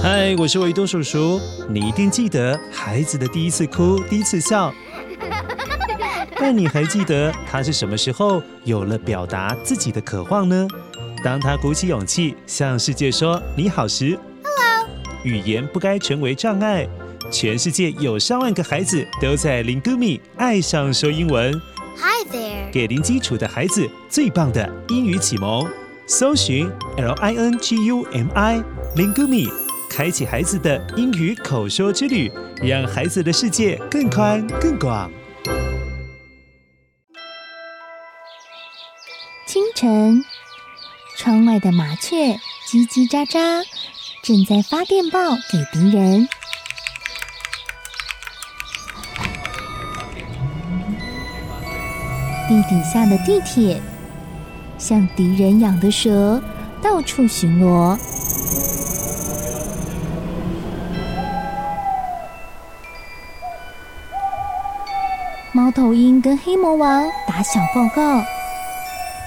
嗨，我是维多叔叔。你一定记得孩子的第一次哭、第一次笑，但你还记得他是什么时候有了表达自己的渴望呢？当他鼓起勇气向世界说“你好”时，Hello。语言不该成为障碍。全世界有上万个孩子都在 Lingumi 爱上说英文。Hi there。给零基础的孩子最棒的英语启蒙，搜寻 L I N G U M I Lingumi，开启孩子的英语口说之旅，让孩子的世界更宽更广。清晨，窗外的麻雀叽叽喳喳，正在发电报给敌人。地底下的地铁，像敌人养的蛇，到处巡逻。猫头鹰跟黑魔王打小报告，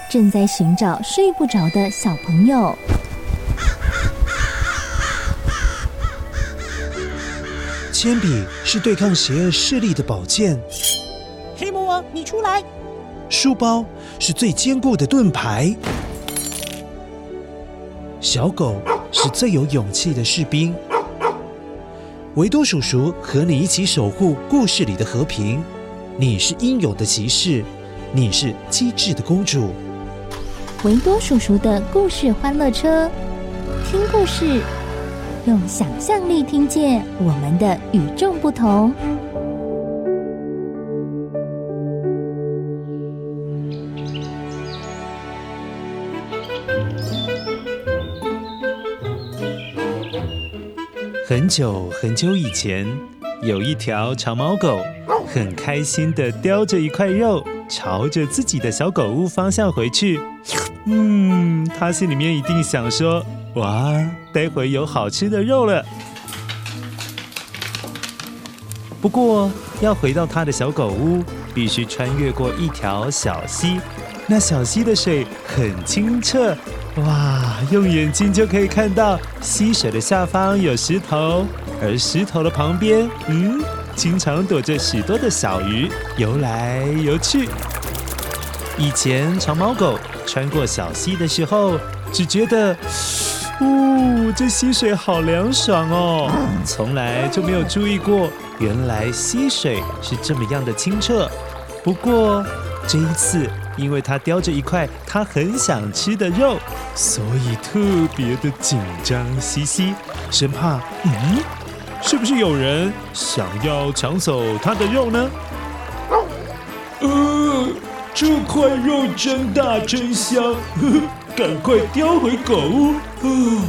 正在寻找睡不着的小朋友。铅笔是对抗邪恶势力的宝剑。黑魔王，你出来！书包是最坚固的盾牌，小狗是最有勇气的士兵。维多叔叔和你一起守护故事里的和平。你是英勇的骑士，你是机智的公主。维多叔叔的故事欢乐车，听故事，用想象力听见我们的与众不同。很久很久以前，有一条长毛狗，很开心的叼着一块肉，朝着自己的小狗屋方向回去。嗯，它心里面一定想说：“哇，待会有好吃的肉了。”不过，要回到它的小狗屋，必须穿越过一条小溪。那小溪的水很清澈。哇，用眼睛就可以看到溪水的下方有石头，而石头的旁边，嗯，经常躲着许多的小鱼游来游去。以前长毛狗穿过小溪的时候，只觉得，哦，这溪水好凉爽哦，从来就没有注意过，原来溪水是这么样的清澈。不过这一次，因为它叼着一块它很想吃的肉，所以特别的紧张兮兮，生怕，嗯，是不是有人想要抢走它的肉呢？呃，这块肉真大真香，呵呵，赶快叼回狗屋，呃，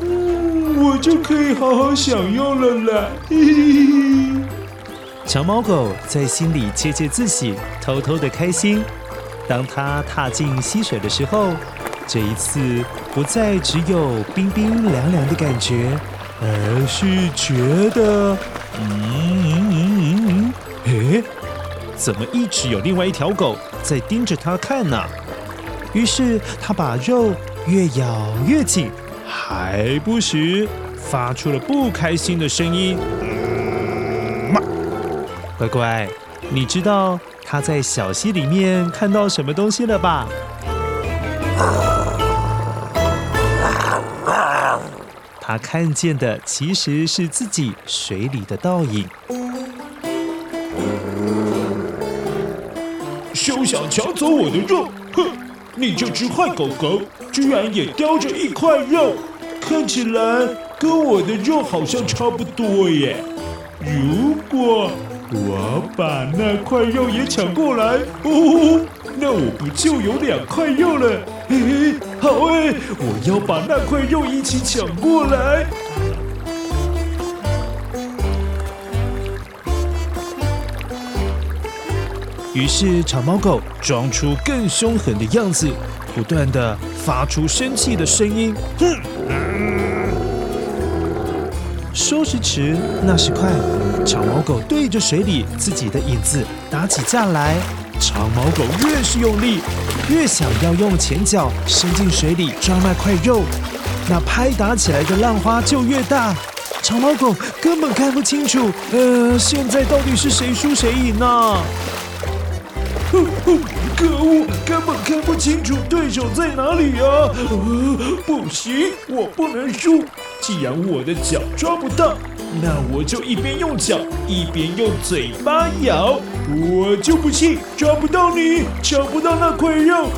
嗯，我就可以好好享用了啦。嘿嘿嘿。长毛狗在心里窃窃自喜，偷偷的开心。当它踏进溪水的时候，这一次不再只有冰冰凉凉的感觉，而是觉得，嗯嗯嗯嗯，诶，怎么一直有另外一条狗在盯着他看呢？于是他把肉越咬越紧，还不时发出了不开心的声音。乖乖，你知道他在小溪里面看到什么东西了吧？他看见的其实是自己水里的倒影。休想抢走我的肉！哼，你这只坏狗狗，居然也叼着一块肉，看起来跟我的肉好像差不多耶。如果我把那块肉也抢过来，哦，那我不就有两块肉了？嘿嘿，好哎，我要把那块肉一起抢过来。于是长毛狗装出更凶狠的样子，不断的发出生气的声音。哼！说时迟，那时快，长毛狗对着水里自己的影子打起架来。长毛狗越是用力，越想要用前脚伸进水里抓那块肉。那拍打起来的浪花就越大。长毛狗根本看不清楚，呃，现在到底是谁输谁赢呢？哼哼，可恶，根本看不清楚对手在哪里啊！呃，不行，我不能输。既然我的脚抓不到，那我就一边用脚一边用嘴巴咬。我就不信抓不到你，抢不到那块肉。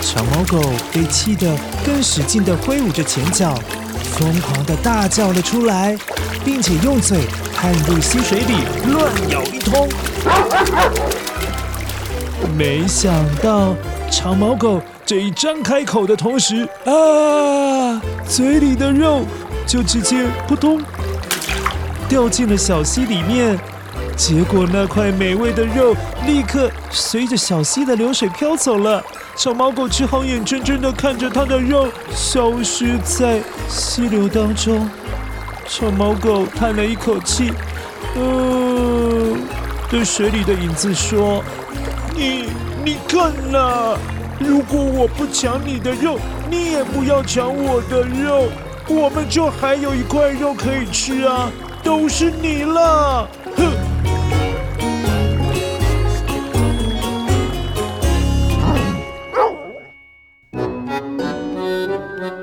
长毛狗被气得更使劲地挥舞着前脚，疯狂地大叫了出来，并且用嘴探入溪水里乱咬一通。没想到长毛狗这一张开口的同时，啊，嘴里的肉就直接扑通掉进了小溪里面。结果那块美味的肉立刻随着小溪的流水飘走了，长毛狗只好眼睁睁地看着它的肉消失在溪流当中。长毛狗叹了一口气，嗯、对水里的影子说：“你你看呐，如果我不抢你的肉，你也不要抢我的肉，我们就还有一块肉可以吃啊，都是你了，哼！”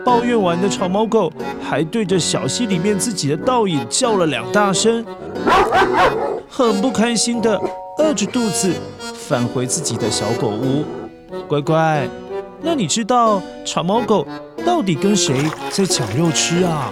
抱怨完的长毛狗还对着小溪里面自己的倒影叫了两大声，很不开心的饿着肚子返回自己的小狗屋。乖乖，那你知道长毛狗到底跟谁在抢肉吃啊？